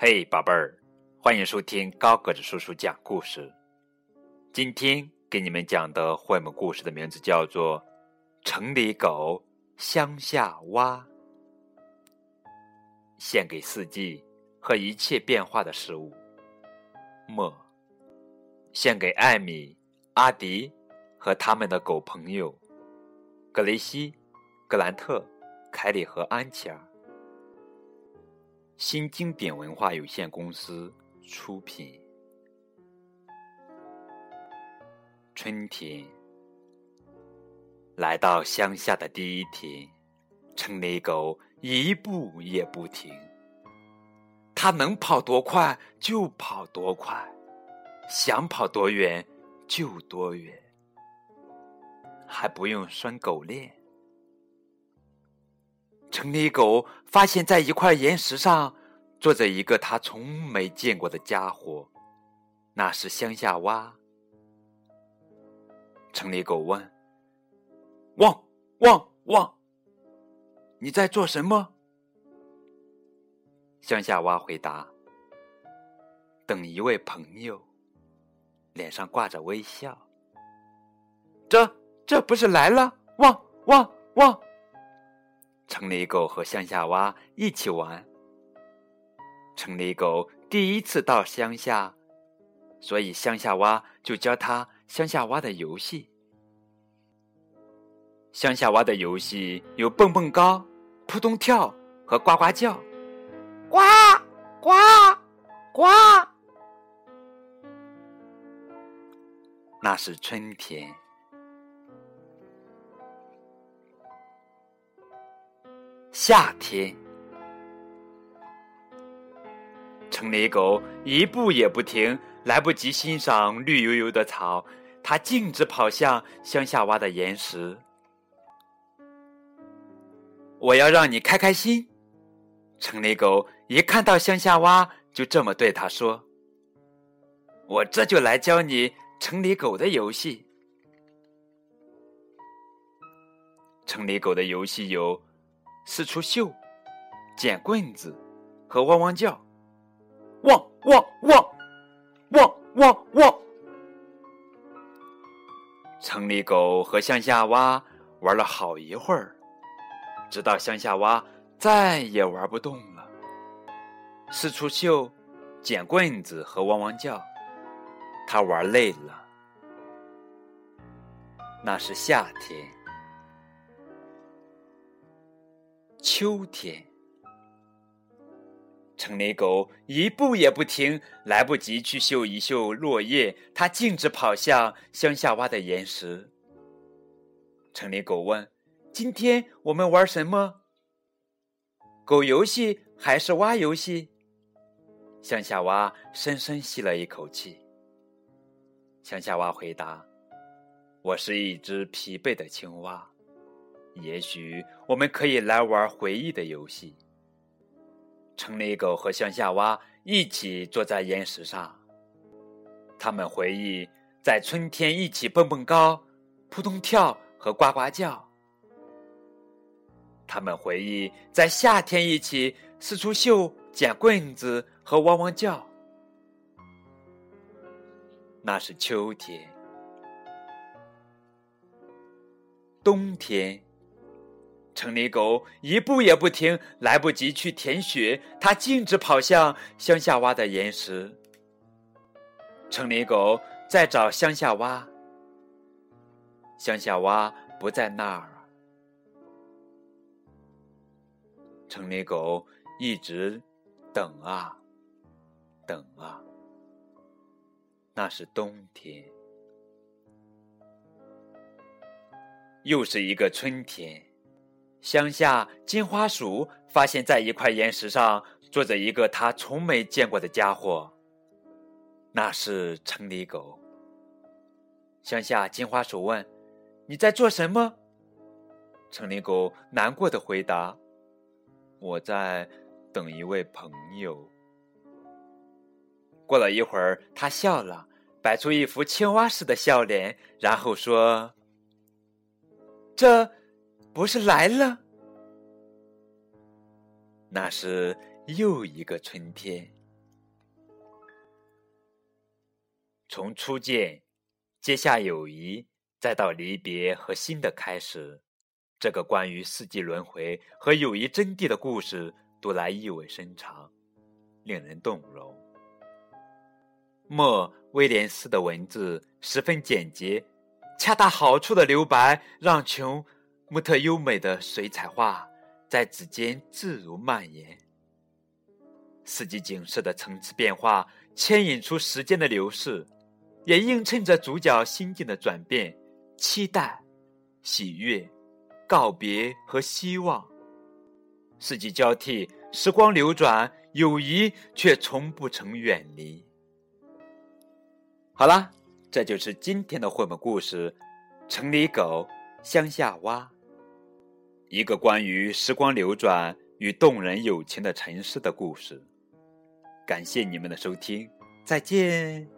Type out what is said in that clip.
嘿，宝贝儿，欢迎收听高个子叔叔讲故事。今天给你们讲的绘本故事的名字叫做《城里狗乡下蛙》，献给四季和一切变化的事物。末，献给艾米、阿迪和他们的狗朋友格雷西、格兰特、凯里和安琪儿。新经典文化有限公司出品。春天来到乡下的第一天，城里狗一步也不停。它能跑多快就跑多快，想跑多远就多远，还不用拴狗链。城里狗发现，在一块岩石上坐着一个他从没见过的家伙，那是乡下蛙。城里狗问：“汪汪汪，你在做什么？”乡下蛙回答：“等一位朋友。”脸上挂着微笑。这这不是来了？汪汪汪！城里狗和乡下蛙一起玩。城里狗第一次到乡下，所以乡下蛙就教他乡下蛙的游戏。乡下蛙的游戏有蹦蹦高、扑通跳和呱呱叫。呱呱呱！那是春天。夏天，城里狗一步也不停，来不及欣赏绿油油的草，它径直跑向乡下挖的岩石。我要让你开开心。城里狗一看到乡下蛙，就这么对他说：“我这就来教你城里狗的游戏。城里狗的游戏有。”四处嗅，捡棍子，和汪汪叫，汪汪汪，汪汪汪。城里狗和乡下蛙玩了好一会儿，直到乡下蛙再也玩不动了。四处嗅，捡棍子和汪汪叫，它玩累了。那是夏天。秋天，城里狗一步也不停，来不及去嗅一嗅落叶，它径直跑向乡下挖的岩石。城里狗问：“今天我们玩什么？狗游戏还是蛙游戏？”乡下蛙深深吸了一口气。乡下蛙回答：“我是一只疲惫的青蛙。”也许我们可以来玩回忆的游戏。城里狗和乡下蛙一起坐在岩石上，他们回忆在春天一起蹦蹦高、扑通跳和呱呱叫。他们回忆在夏天一起四处嗅、捡棍子和汪汪叫。那是秋天，冬天。城里狗一步也不停，来不及去舔雪，它径直跑向乡下蛙的岩石。城里狗在找乡下蛙，乡下蛙不在那儿。城里狗一直等啊等啊，那是冬天，又是一个春天。乡下金花鼠发现，在一块岩石上坐着一个他从没见过的家伙。那是城里狗。乡下金花鼠问：“你在做什么？”城里狗难过的回答：“我在等一位朋友。”过了一会儿，他笑了，摆出一副青蛙似的笑脸，然后说：“这。”不是来了？那是又一个春天。从初见、结下友谊，再到离别和新的开始，这个关于四季轮回和友谊真谛的故事，读来意味深长，令人动容。莫威廉斯的文字十分简洁，恰到好处的留白，让琼木特优美的水彩画在指尖自如蔓延。四季景色的层次变化，牵引出时间的流逝，也映衬着主角心境的转变：期待、喜悦、告别和希望。四季交替，时光流转，友谊却从不曾远离。好啦，这就是今天的绘本故事《城里狗，乡下蛙》，一个关于时光流转与动人友情的城市的故事。感谢你们的收听，再见。